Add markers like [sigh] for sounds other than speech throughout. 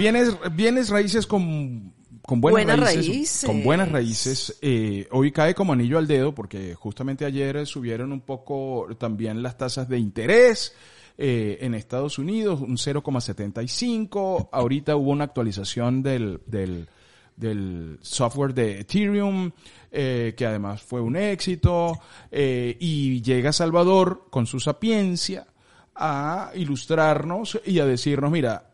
Bienes, raíces con, con buenas, raíces, Con buenas raíces. Eh, hoy cae como anillo al dedo porque justamente ayer subieron un poco también las tasas de interés. Eh, en Estados Unidos, un 0,75. Ahorita hubo una actualización del, del, del software de Ethereum, eh, que además fue un éxito. y llega Salvador con su sapiencia a ilustrarnos y a decirnos, mira,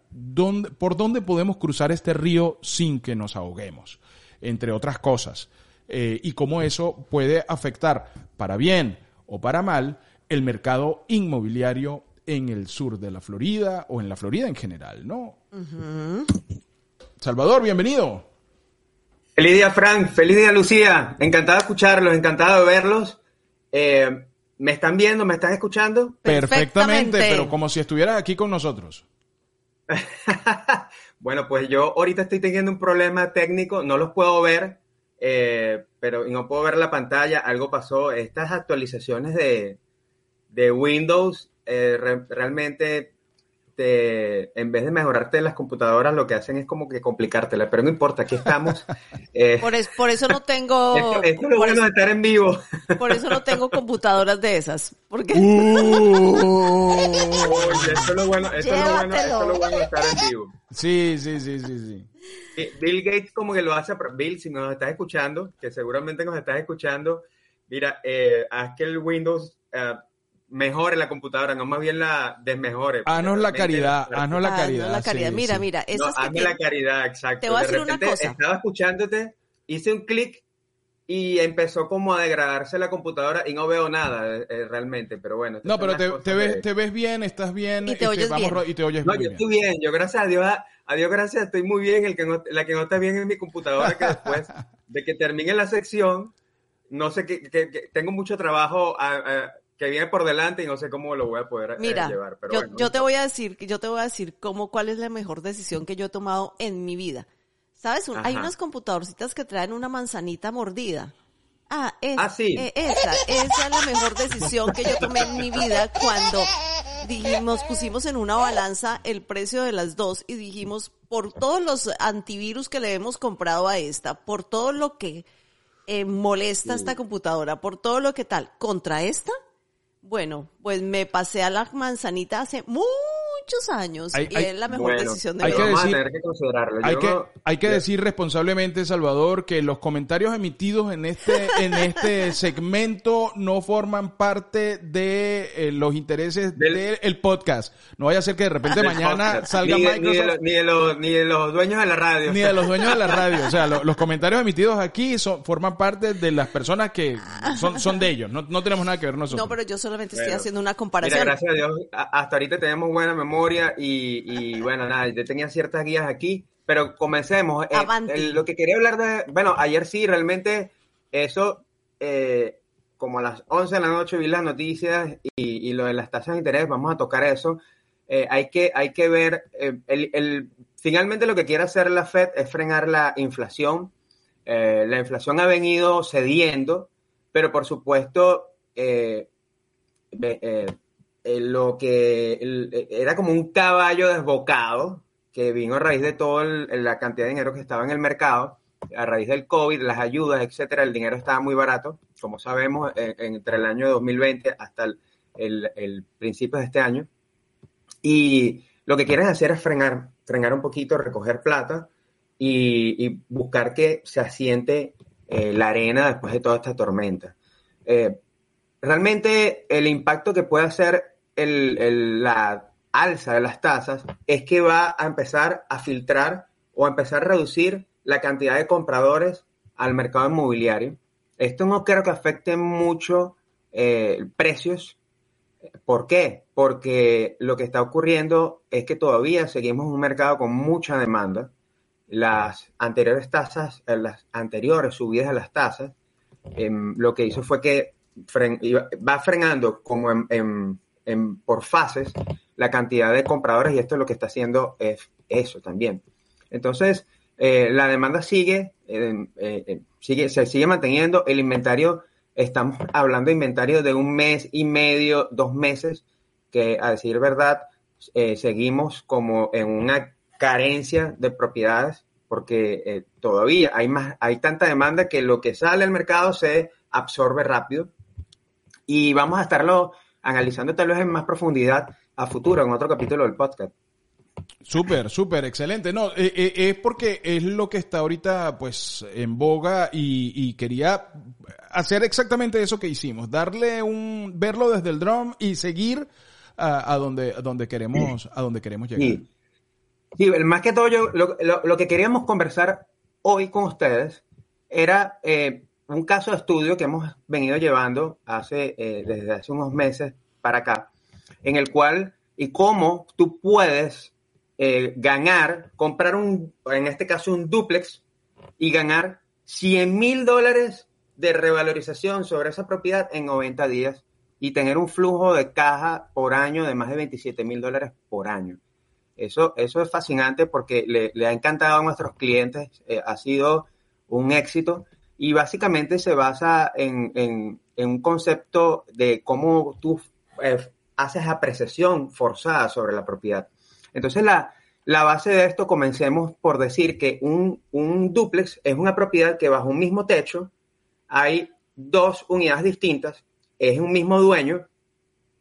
por dónde podemos cruzar este río sin que nos ahoguemos, entre otras cosas, eh, y cómo eso puede afectar para bien o para mal el mercado inmobiliario en el sur de la Florida o en la Florida en general, ¿no? Salvador, bienvenido. Feliz día, Frank. Feliz día, Lucía. Encantado de escucharlos, encantado de verlos. Eh, ¿Me están viendo? ¿Me están escuchando? Perfectamente, pero como si estuvieras aquí con nosotros. [laughs] bueno, pues yo ahorita estoy teniendo un problema técnico, no los puedo ver, eh, pero no puedo ver la pantalla, algo pasó. Estas actualizaciones de, de Windows eh, realmente en vez de mejorarte las computadoras, lo que hacen es como que complicártela, pero no importa, aquí estamos. [laughs] Eh, por, por, eso no tengo... [laughs] Esto, es lo bueno de estar en vivo. [laughs] Por eso no tengo computadoras de esas, porque... Uh, esto es lo bueno, esto es lo bueno, esto es lo bueno de estar en vivo. Sí, sí, sí, sí, sí. Bill Gates como que lo hace, Bill, si nos estás escuchando, que seguramente nos estás escuchando, mira, eh, haz que el Windows... Uh, mejore la computadora, no más bien la desmejore. Haznos la caridad, haznos la caridad. la caridad. mira, mira. no, hazme la caridad, exacto. Te voy a decir una cosa. Estaba escuchándote, hice un clic y empezó como a degradarse la computadora y no veo nada eh, eh, realmente, pero bueno. No, pero te, ves, te ves bien, estás bien. Y te oyes bien. Y te oyes no, yo estoy bien, yo gracias a Dios, a Dios gracias, estoy muy bien. El que la que no está bien es mi computadora, que después [laughs] de que termine la sección, no sé, que, que, tengo mucho trabajo a, que viene por delante y no sé cómo lo voy a poder eh, llevar. Pero yo, yo te voy a decir, yo te voy a decir cómo, cuál es la mejor decisión que yo he tomado en mi vida. ¿Sabes? hay unas computadorcitas que traen una manzanita mordida. Ah, ah sí. Eh, esa, esa es la mejor decisión que yo tomé en mi vida cuando dijimos, pusimos en una balanza el precio de las dos y dijimos, por todos los antivirus que le hemos comprado a esta, por todo lo que eh, molesta esta computadora, por todo lo que tal, contra esta, bueno, pues me pasé a la manzanita hace muchos años y es la mejor decisión de hay vida. Vamos a tener que considerarlo. Hay, que, hay que decir responsablemente, Salvador, que los comentarios emitidos en este, en este [laughs] segmento no forman parte de eh, los intereses del podcast. No vaya a ser que de repente [laughs] mañana salga ni, Microsoft. Ni de, los, ni de los dueños de la radio. Ni de los dueños de la [laughs] radio. O sea, los comentarios emitidos aquí son, forman parte de las personas que son, son de ellos. No, no tenemos nada que ver nosotros. No, pero yo solamente estoy haciendo una comparación. Mira, gracias a Dios, hasta ahorita tenemos buena memoria y, bueno, nada, yo tenía ciertas guías aquí, pero comencemos. Eh, lo que quería hablar de, bueno, ayer sí, realmente eso, eh, como a las 11 de la noche vi las noticias y, lo de las tasas de interés, vamos a tocar eso. Eh, hay, que, hay que ver, el, finalmente lo que quiere hacer la Fed es frenar la inflación. la inflación ha venido cediendo, pero por supuesto, eh, eh, lo que eh, era como un caballo desbocado que vino a raíz de toda la cantidad de dinero que estaba en el mercado, a raíz del COVID, las ayudas, etcétera, el dinero estaba muy barato, como sabemos, entre el año 2020 hasta el, principio de este año. Y lo que quieren hacer es frenar frenar un poquito, recoger plata y, buscar que se asiente eh, la arena después de toda esta tormenta. Eh, realmente el impacto que puede hacer la alza de las tasas es que va a empezar a filtrar o a empezar a reducir la cantidad de compradores al mercado inmobiliario. Esto no creo que afecte mucho eh, precios. ¿Por qué? Porque lo que está ocurriendo es que todavía seguimos un mercado con mucha demanda. Las anteriores tasas, eh, las anteriores subidas de las tasas, em, lo que hizo fue que va frenando como en, por fases la cantidad de compradores y esto es lo que está haciendo es eso también. Entonces, eh, la demanda sigue, eh, eh, sigue, se sigue manteniendo, el inventario, estamos hablando de inventario de un mes y medio, dos meses, que a decir verdad, seguimos como en una carencia de propiedades porque todavía hay más, hay tanta demanda que lo que sale al mercado se absorbe rápido y vamos a estarlo analizando tal vez en más profundidad a futuro en otro capítulo del podcast. Súper, súper, excelente. No, eh, eh, es porque es lo que está ahorita pues en boga y, quería hacer exactamente eso que hicimos, darle un, verlo desde el drum y seguir a, donde, a donde queremos, a donde queremos llegar. Sí. más que todo yo, lo, que queríamos conversar hoy con ustedes era eh, un caso de estudio que hemos venido llevando hace, desde hace unos meses para acá, en el cual y cómo tú puedes eh, ganar, comprar un, en este caso un duplex y ganar 100 mil dólares de revalorización sobre esa propiedad en 90 días y tener un flujo de caja por año de más de 27 mil dólares por año. Eso, eso es fascinante porque le, ha encantado a nuestros clientes, eh, ha sido un éxito y básicamente se basa en, en, un concepto de cómo tú eh, haces apreciación forzada sobre la propiedad. Entonces, la, base de esto, comencemos por decir que un, un duplex es una propiedad que bajo un mismo techo hay dos unidades distintas, es un mismo dueño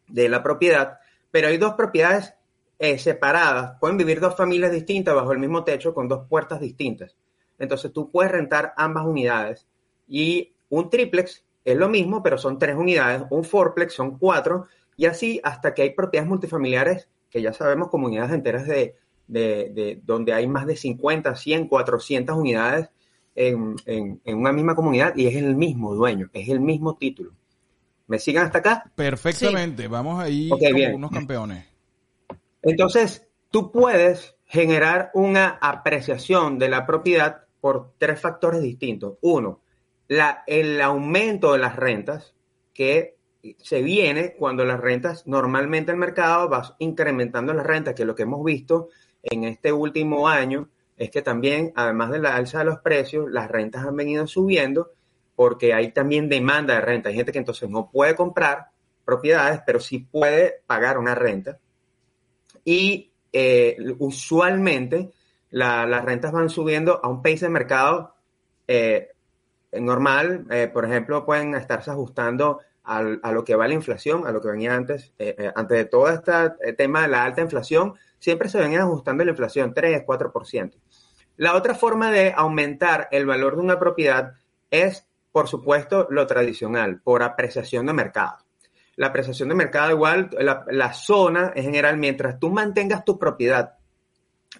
de la propiedad, pero hay dos propiedades eh, separadas. Pueden vivir dos familias distintas bajo el mismo techo con dos puertas distintas. Entonces tú puedes rentar ambas unidades. Y un triplex es lo mismo, pero son tres unidades. Un fourplex son cuatro. Y así hasta que hay propiedades multifamiliares que ya sabemos comunidades enteras de, de, donde hay más de 50, 100, 400 unidades en, en, una misma comunidad y es el mismo dueño, es el mismo título. ¿Me siguen hasta acá? Perfectamente, vamos ahí como unos campeones. Entonces, tú puedes generar una apreciación de la propiedad por tres factores distintos. Uno, la, el aumento de las rentas, que se viene cuando las rentas, normalmente el mercado va incrementando las rentas, que lo que hemos visto en este último año es que también, además de la alza de los precios, las rentas han venido subiendo porque hay también demanda de renta. Hay gente que entonces no puede comprar propiedades, pero sí puede pagar una renta. Y eh, usualmente las rentas van subiendo a un pace de mercado eh, normal. Eh, por ejemplo, pueden estarse ajustando a lo que va la inflación, a lo que venía antes, eh, antes de todo este tema de la alta inflación, siempre se venía ajustando la inflación 3, 4%. La otra forma de aumentar el valor de una propiedad es, por supuesto, lo tradicional, por apreciación de mercado. La apreciación de mercado igual, la, zona en general, mientras tú mantengas tu propiedad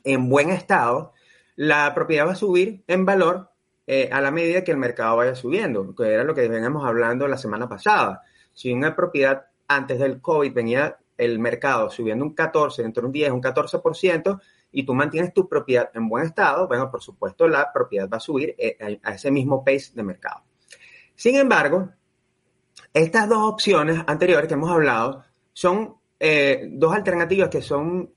en buen estado, la propiedad va a subir en valor eh, a la medida que el mercado vaya subiendo, que era lo que veníamos hablando la semana pasada. Si una propiedad antes del COVID venía el mercado subiendo un 14, entre un 10, un 14%, y tú mantienes tu propiedad en buen estado, bueno, por supuesto la propiedad va a subir eh, a ese mismo pace de mercado. Sin embargo, estas dos opciones anteriores que hemos hablado son eh, dos alternativas que son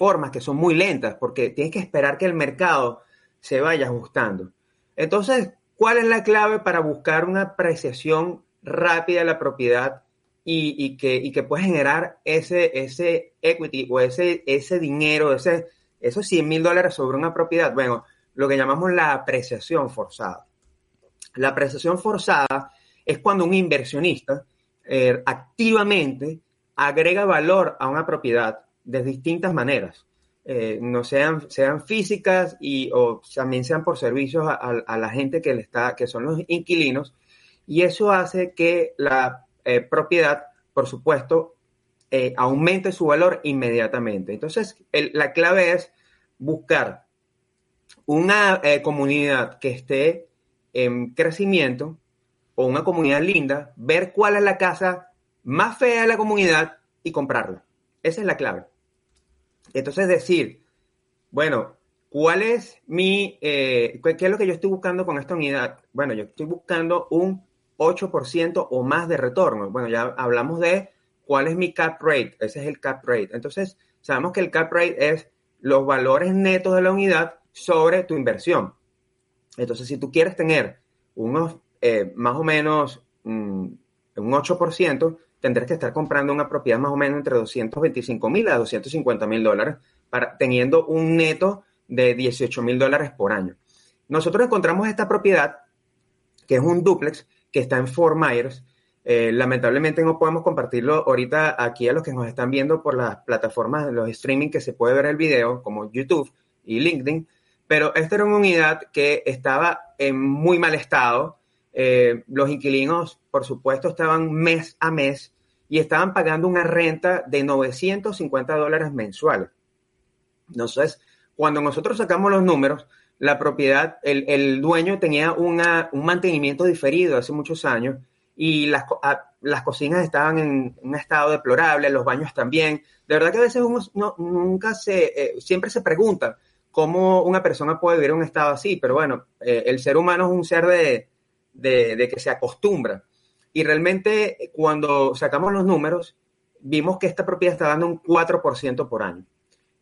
formas que son muy lentas, porque tienes que esperar que el mercado se vaya ajustando. Entonces, ¿cuál es la clave para buscar una apreciación rápida de la propiedad y, que, que pueda generar ese, ese equity o ese, ese dinero, ese, esos 100 mil dólares sobre una propiedad? Bueno, lo que llamamos la apreciación forzada. La apreciación forzada es cuando un inversionista eh, activamente agrega valor a una propiedad de distintas maneras. eh, no sean, sean físicas y o también sean por servicios a, la gente que le está, que son los inquilinos, y eso hace que la eh, propiedad, por supuesto, eh, aumente su valor inmediatamente. Entonces, la clave es buscar una comunidad que esté en crecimiento o una comunidad linda, ver cuál es la casa más fea de la comunidad y comprarla. Esa es la clave. Entonces decir, bueno, ¿cuál es mi, eh, qué es lo que yo estoy buscando con esta unidad? Bueno, yo estoy buscando un 8% o más de retorno. Bueno, ya hablamos de cuál es mi cap rate. Ese es el cap rate. Entonces, sabemos que el cap rate es los valores netos de la unidad sobre tu inversión. Entonces, si tú quieres tener unos eh, más o menos mm, un 8%, tendrás que estar comprando una propiedad más o menos entre 225 mil a 250 mil dólares, para, teniendo un neto de 18 mil dólares por año. Nosotros encontramos esta propiedad, que es un duplex, que está en Fort Myers. Eh, lamentablemente no podemos compartirlo ahorita aquí a los que nos están viendo por las plataformas de los streaming que se puede ver el video, como YouTube y LinkedIn. Pero esta era una unidad que estaba en muy mal estado, eh, los inquilinos, por supuesto, estaban mes a mes y estaban pagando una renta de 950 dólares mensuales. Entonces, cuando nosotros sacamos los números, la propiedad, el, dueño tenía un mantenimiento diferido hace muchos años y las, las, cocinas estaban en un estado deplorable, los baños también. De verdad que a veces uno nunca se, eh, siempre se pregunta cómo una persona puede vivir en un estado así, pero bueno, eh, el ser humano es un ser de, de, que se acostumbra. Y realmente cuando sacamos los números, vimos que esta propiedad está dando un 4% por año.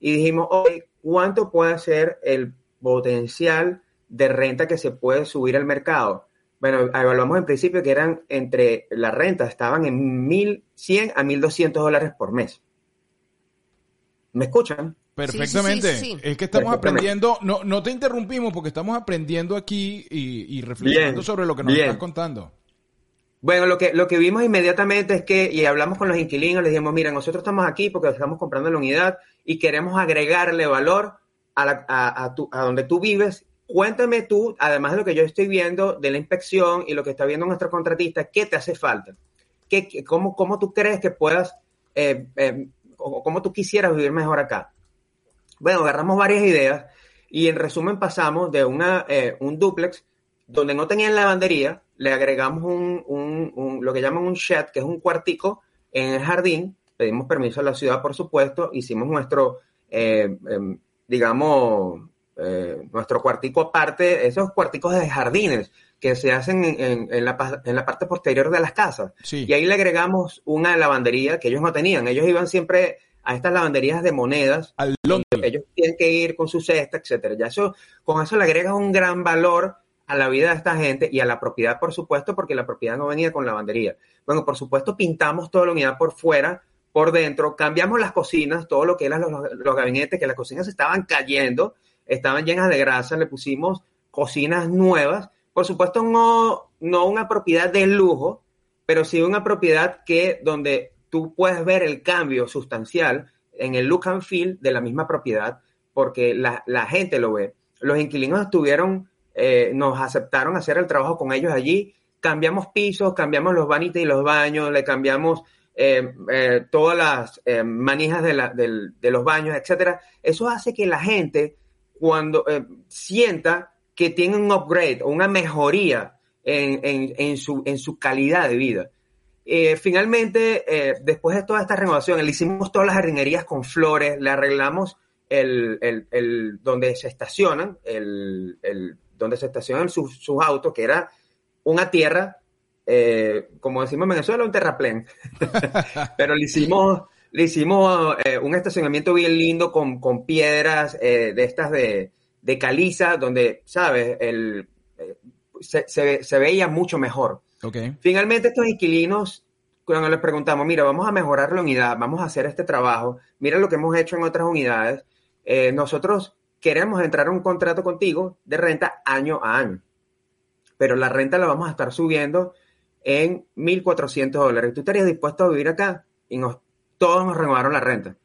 Y dijimos, hoy, ¿cuánto puede ser el potencial de renta que se puede subir al mercado? Bueno, evaluamos en principio que eran entre la renta, estaban en 1.100 a 1.200 dólares por mes. ¿Me escuchan? Perfectamente. es que estamos aprendiendo, no, no te interrumpimos porque estamos aprendiendo aquí y, reflexionando sobre lo que nos estás contando. Bueno, lo que, lo que vimos inmediatamente es que, y hablamos con los inquilinos, les dijimos, mira, nosotros estamos aquí porque estamos comprando la unidad y queremos agregarle valor a, a, donde tú vives. Cuéntame tú, además de lo que yo estoy viendo de la inspección y lo que está viendo nuestro contratista, ¿qué te hace falta? ¿Qué, cómo, cómo, tú crees que puedas, eh, eh, o cómo tú quisieras vivir mejor acá? Bueno, agarramos varias ideas y en resumen pasamos de una, eh, un duplex donde no tenían lavandería, le agregamos un, un, lo que llaman un shed, que es un cuartico en el jardín, pedimos permiso a la ciudad, por supuesto, hicimos nuestro, eh, em, digamos, eh, nuestro cuartico aparte, esos cuarticos de jardines que se hacen en, en, la, en la, parte posterior de las casas. Y ahí le agregamos una lavandería que ellos no tenían. Ellos iban siempre a estas lavanderías de monedas. Al ellos tienen que ir con su cesta, etcétera. Ya eso, con eso le agregas un gran valor a la vida de esta gente y a la propiedad, por supuesto, porque la propiedad no venía con lavandería. Bueno, por supuesto, pintamos toda la unidad por fuera, por dentro, cambiamos las cocinas, todo lo que eran los, gabinetes, que las cocinas estaban cayendo, estaban llenas de grasa, le pusimos cocinas nuevas. Por supuesto, no, no una propiedad de lujo, pero sí una propiedad que donde tú puedes ver el cambio sustancial en el look and feel de la misma propiedad porque la, gente lo ve. Los inquilinos estuvieron, eh, nos aceptaron hacer el trabajo con ellos allí, cambiamos pisos, cambiamos los vanities y los baños, le cambiamos eh, eh, todas las manijas de, de, los baños, etcétera. Eso hace que la gente, cuando sienta que tiene un upgrade o una mejoría en, en, su, en su calidad de vida. Eh, finalmente, eh, después de toda esta renovación, le hicimos todas las jardinerías con flores, le arreglamos el, el, donde se estacionan, el, donde se estacionan sus, autos, que era una tierra, eh, como decimos en Venezuela, un terraplén. [laughs] Pero le hicimos, le hicimos un estacionamiento bien lindo con, con piedras de estas de, de, caliza, donde, ¿sabes? El, se, se, se veía mucho mejor. Finalmente, estos inquilinos, cuando les preguntamos, mira, vamos a mejorar la unidad, vamos a hacer este trabajo, mira lo que hemos hecho en otras unidades, eh, nosotros queremos entrar en un contrato contigo de renta año a año, pero la renta la vamos a estar subiendo en 1.400 dólares. ¿Tú estarías dispuesto a vivir acá? Y nos, todos nos renovaron la renta.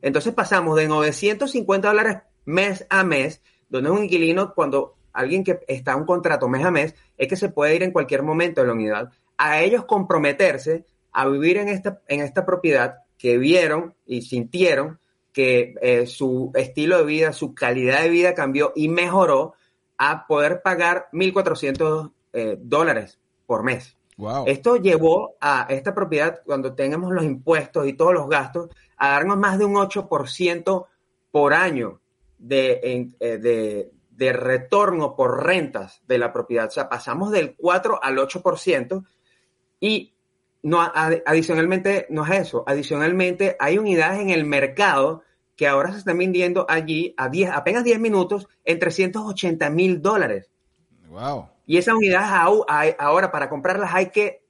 Entonces pasamos de 950 dólares mes a mes, donde un inquilino, cuando alguien que está un contrato mes a mes, es que se puede ir en cualquier momento de la unidad, a ellos comprometerse a vivir en esta, en esta propiedad que vieron y sintieron que eh, su estilo de vida, su calidad de vida cambió y mejoró a poder pagar 1.400 eh, dólares por mes. Esto llevó a esta propiedad, cuando tengamos los impuestos y todos los gastos, a darnos más de un 8% por año de, eh, de, de, retorno por rentas de la propiedad. O sea, pasamos del 4 al 8% y no, adicionalmente, no es eso, adicionalmente hay unidades en el mercado que ahora se están vendiendo allí a 10, apenas 10 minutos en 380 mil dólares. Wow. Y esas unidades ahora para comprarlas hay que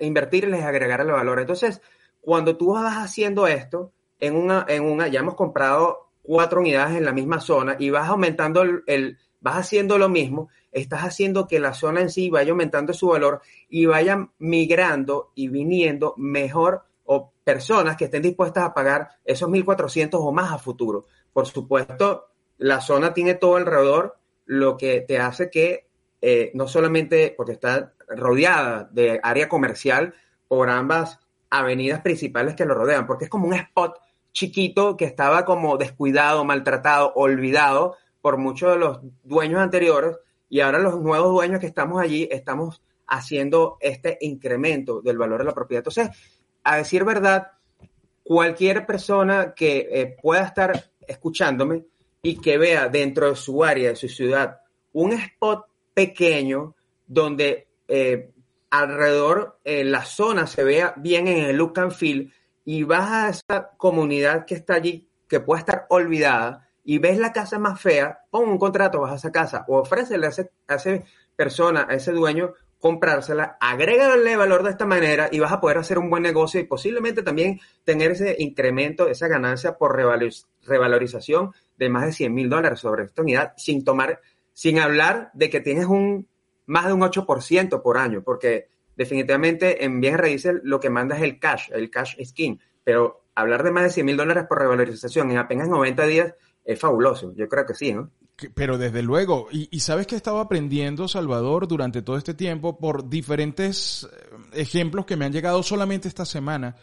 invertirles y agregarle valor. Entonces, cuando tú vas haciendo esto, en una, en una, ya hemos comprado cuatro unidades en la misma zona y vas aumentando el, vas haciendo lo mismo, estás haciendo que la zona en sí vaya aumentando su valor y vaya migrando y viniendo mejor o personas que estén dispuestas a pagar esos 1.400 o más a futuro. Por supuesto, la zona tiene todo alrededor, lo que te hace que eh, no solamente porque está rodeada de área comercial por ambas avenidas principales que lo rodean, porque es como un spot chiquito que estaba como descuidado, maltratado, olvidado por muchos de los dueños anteriores y ahora los nuevos dueños que estamos allí estamos haciendo este incremento del valor de la propiedad. Entonces, a decir verdad, cualquier persona que eh, pueda estar escuchándome y que vea dentro de su área, de su ciudad, un spot pequeño donde eh, alrededor eh, la zona se vea bien en el look and feel y vas a esa comunidad que está allí, que puede estar olvidada, y ves la casa más fea, pon un contrato, vas a esa casa, o ofrécele a, a esa persona, a ese dueño, comprársela, agrégale valor de esta manera y vas a poder hacer un buen negocio y posiblemente también tener ese incremento, esa ganancia por revalorización de más de 100 mil dólares sobre esta unidad sin tomar sin hablar de que tienes un más de un 8% por año, porque definitivamente en bienes raíces lo que manda es el cash, el cash skin, pero hablar de más de 100 mil dólares por revalorización en apenas 90 días es fabuloso, yo creo que sí, ¿no? Pero desde luego, y, y, sabes que he estado aprendiendo, Salvador, durante todo este tiempo por diferentes eh, ejemplos que me han llegado solamente esta semana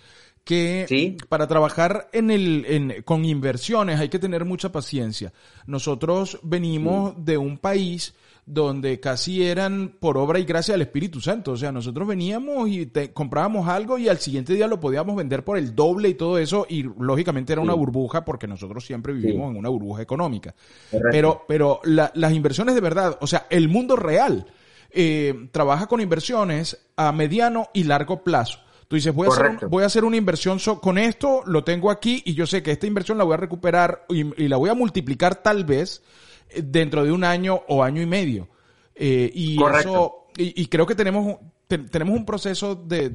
que para trabajar en el, en, con inversiones hay que tener mucha paciencia. Nosotros venimos de un país donde casi eran por obra y gracia del Espíritu Santo. O sea, nosotros veníamos y comprábamos algo y al siguiente día lo podíamos vender por el doble y todo eso y lógicamente era una burbuja porque nosotros siempre vivimos en una burbuja económica. Pero, pero las inversiones de verdad, o sea, el mundo real eh, trabaja con inversiones a mediano y largo plazo. Tú dices, voy a, hacer, voy a hacer una inversión con esto, lo tengo aquí y yo sé que esta inversión la voy a recuperar y, la voy a multiplicar tal vez dentro de un año o año y medio. Eh, y eso, y, creo que tenemos, tenemos un proceso de,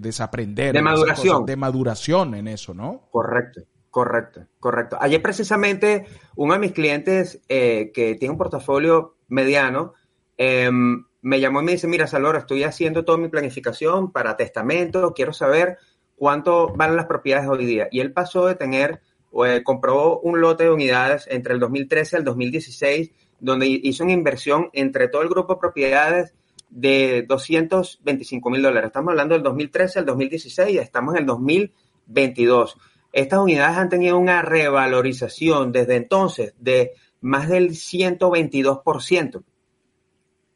desaprender. De maduración. de maduración en eso, ¿no? Correcto. Correcto, correcto. Ayer precisamente uno de mis clientes eh, que tiene un portafolio mediano eh, me llamó y me dice, mira, Salvador, estoy haciendo toda mi planificación para testamento, quiero saber cuánto van las propiedades hoy día. Y él pasó de tener, eh, compró un lote de unidades entre el 2013 al 2016, donde hizo una inversión entre todo el grupo de propiedades de 225 mil dólares. Estamos hablando del 2013 al 2016 y estamos en el 2022. Estas unidades han tenido una revalorización desde entonces de más del 122%.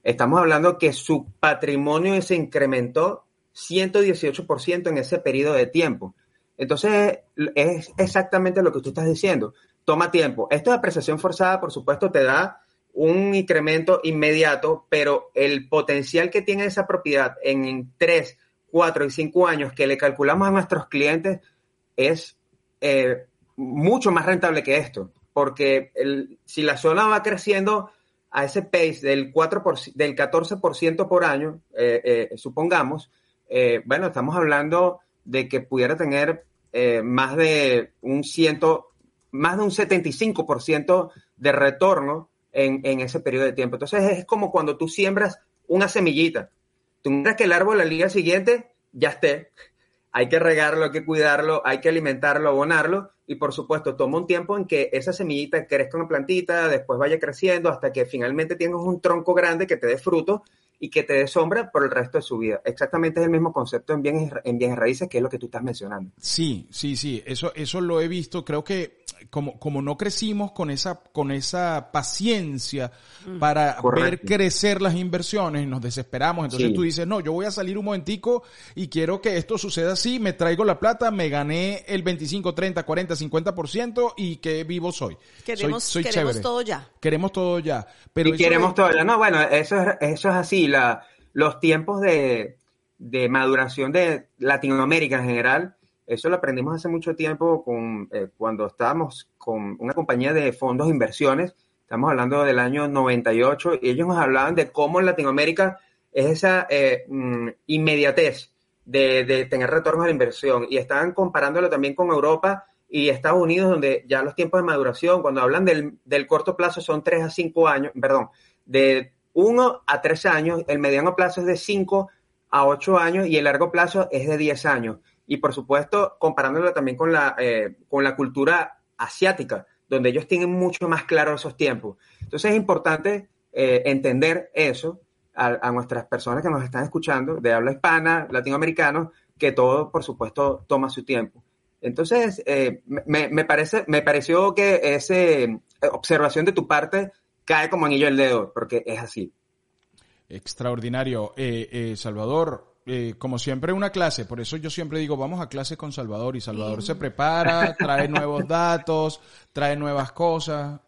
Estamos hablando que su patrimonio se incrementó 118% en ese periodo de tiempo. Entonces, es exactamente lo que tú estás diciendo. Toma tiempo. Esto de apreciación forzada, por supuesto, te da un incremento inmediato, pero el potencial que tiene esa propiedad en 3, 4 y 5 años que le calculamos a nuestros clientes es eh, mucho más rentable que esto. Porque si la zona va creciendo a ese pace del, 4 del 14% por año, eh, eh, supongamos, eh, bueno, estamos hablando de que pudiera tener más de un ciento, más de un 75% de retorno en, en, ese periodo de tiempo. Entonces es como cuando tú siembras una semillita. Tú miras que el árbol al día siguiente ya esté. hay que regarlo, hay que cuidarlo, hay que alimentarlo, abonarlo y por supuesto toma un tiempo en que esa semillita crezca una plantita, después vaya creciendo hasta que finalmente tengas un tronco grande que te dé fruto y que te sombra por el resto de su vida. Exactamente es el mismo concepto en bienes, en bienes raíces que es lo que tú estás mencionando. Sí, sí, sí, eso, eso lo he visto, creo que como, como no crecimos con esa, con esa paciencia mm. para ver crecer las inversiones, nos desesperamos. Entonces tú dices, no, yo voy a salir un momentico y quiero que esto suceda así, me traigo la plata, me gané el 25, 30, 40, 50% y que vivo soy. Queremos, soy, queremos todo ya. Queremos todo ya. Pero y queremos todo ya. No, bueno, eso es, eso es así. La, los tiempos de, de maduración de Latinoamérica en general eso lo aprendimos hace mucho tiempo con, eh, cuando estábamos con una compañía de fondos de inversiones. Estamos hablando del año 98 y ellos nos hablaban de cómo en Latinoamérica es esa eh, mm, inmediatez de, tener retornos a la inversión. Y estaban comparándolo también con Europa y Estados Unidos, donde ya los tiempos de maduración, cuando hablan del, del corto plazo, son 3 a 5 años, perdón, de 1 a 3 años, el mediano plazo es de 5 a 8 años y el largo plazo es de 10 años y por supuesto comparándolo también con la, eh, con la cultura asiática, donde ellos tienen mucho más claro esos tiempos. Entonces es importante eh, entender eso a, nuestras personas que nos están escuchando, de habla hispana, latinoamericanos, que todo, por supuesto, toma su tiempo. Entonces, eh, me, me, parece, me pareció que esa observación de tu parte cae como anillo al dedo, porque es así. Extraordinario. Salvador, eh, como siempre, una clase. Por eso yo siempre digo, vamos a clase con Salvador. Y Salvador se prepara, trae nuevos [laughs] datos, trae nuevas cosas.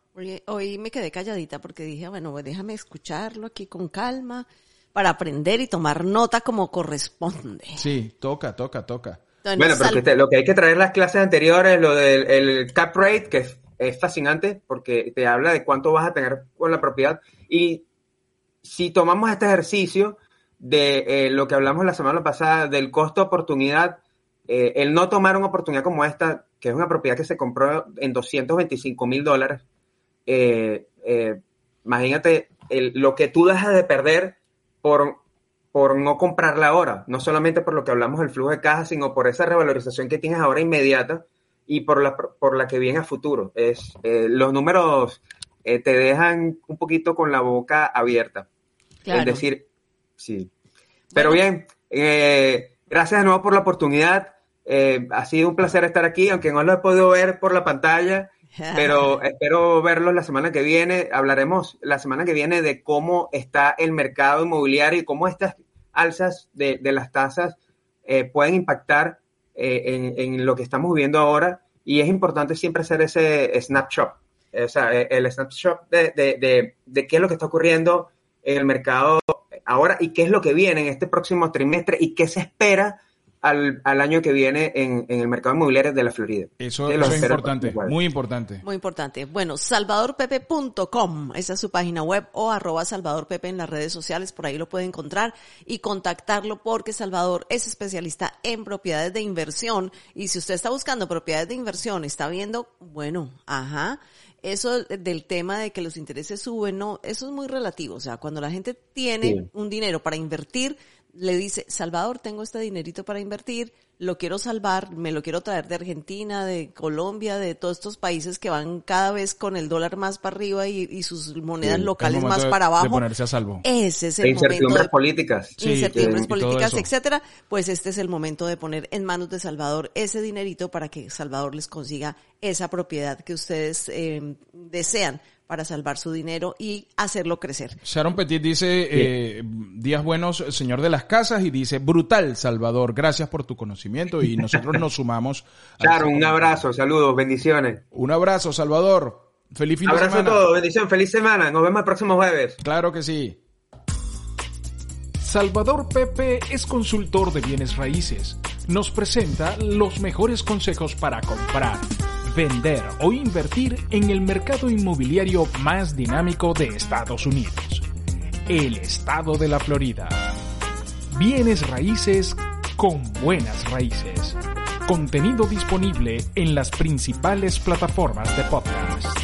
hoy me quedé calladita porque dije, bueno, pues déjame escucharlo aquí con calma para aprender y tomar nota como corresponde. Sí, toca, toca, toca. bueno, pero lo que hay que traer las clases anteriores, lo del cap rate, que es, es fascinante porque te habla de cuánto vas a tener con la propiedad. Y si tomamos este ejercicio, de eh, lo que hablamos la semana pasada del costo oportunidad, eh, el no tomar una oportunidad como esta, que es una propiedad que se compró en 225 mil dólares, eh, imagínate lo que tú dejas de perder por, por no comprarla ahora, no solamente por lo que hablamos del flujo de caja, sino por esa revalorización que tienes ahora inmediata y por la, por la que viene a futuro. Es, los números te dejan un poquito con la boca abierta. Es decir, Sí. Pero bien, eh, gracias de nuevo por la oportunidad. Eh, ha sido un placer estar aquí, aunque no lo he podido ver por la pantalla, [laughs] pero espero verlo la semana que viene. Hablaremos la semana que viene de cómo está el mercado inmobiliario y cómo estas alzas de, las tasas eh, pueden impactar en, lo que estamos viviendo ahora. Y es importante siempre hacer ese snapshot, o sea, el snapshot de, de, de qué es lo que está ocurriendo en el mercado ahora y qué es lo que viene en este próximo trimestre y qué se espera al, año que viene en, el mercado inmobiliario de la Florida. Eso, es importante, muy importante. Muy importante. Bueno, salvadorpepe.com, esa es su página web, o arroba salvadorpepe en las redes sociales, por ahí lo puede encontrar y contactarlo porque Salvador es especialista en propiedades de inversión y si usted está buscando propiedades de inversión, está viendo, bueno, ajá, eso del tema de que los intereses suben, no, eso es muy relativo. O sea, cuando la gente tiene un dinero para invertir, le dice, Salvador, tengo este dinerito para invertir, lo quiero salvar, me lo quiero traer de Argentina, de Colombia, de todos estos países que van cada vez con el dólar más para arriba y, sus monedas locales más para abajo. De ponerse a salvo. Ese es el incertidumbres políticas. incertidumbres políticas, etcétera. Pues este es el momento de poner en manos de Salvador ese dinerito para que Salvador les consiga esa propiedad que ustedes eh, desean para salvar su dinero y hacerlo crecer. Sharon Petit dice, eh, días buenos, señor de las casas, y dice, brutal, Salvador, gracias por tu conocimiento y nosotros nos sumamos. Sharon, un abrazo, saludos, bendiciones. Un abrazo, Salvador. Feliz fin de semana. Abrazo a todos, bendición, feliz semana. Nos vemos el próximo jueves. Claro que sí. Salvador Pepe es consultor de bienes raíces. Nos presenta los mejores consejos para comprar vender o invertir en el mercado inmobiliario más dinámico de Estados Unidos, el estado de la Florida. Bienes raíces con buenas raíces. Contenido disponible en las principales plataformas de podcast.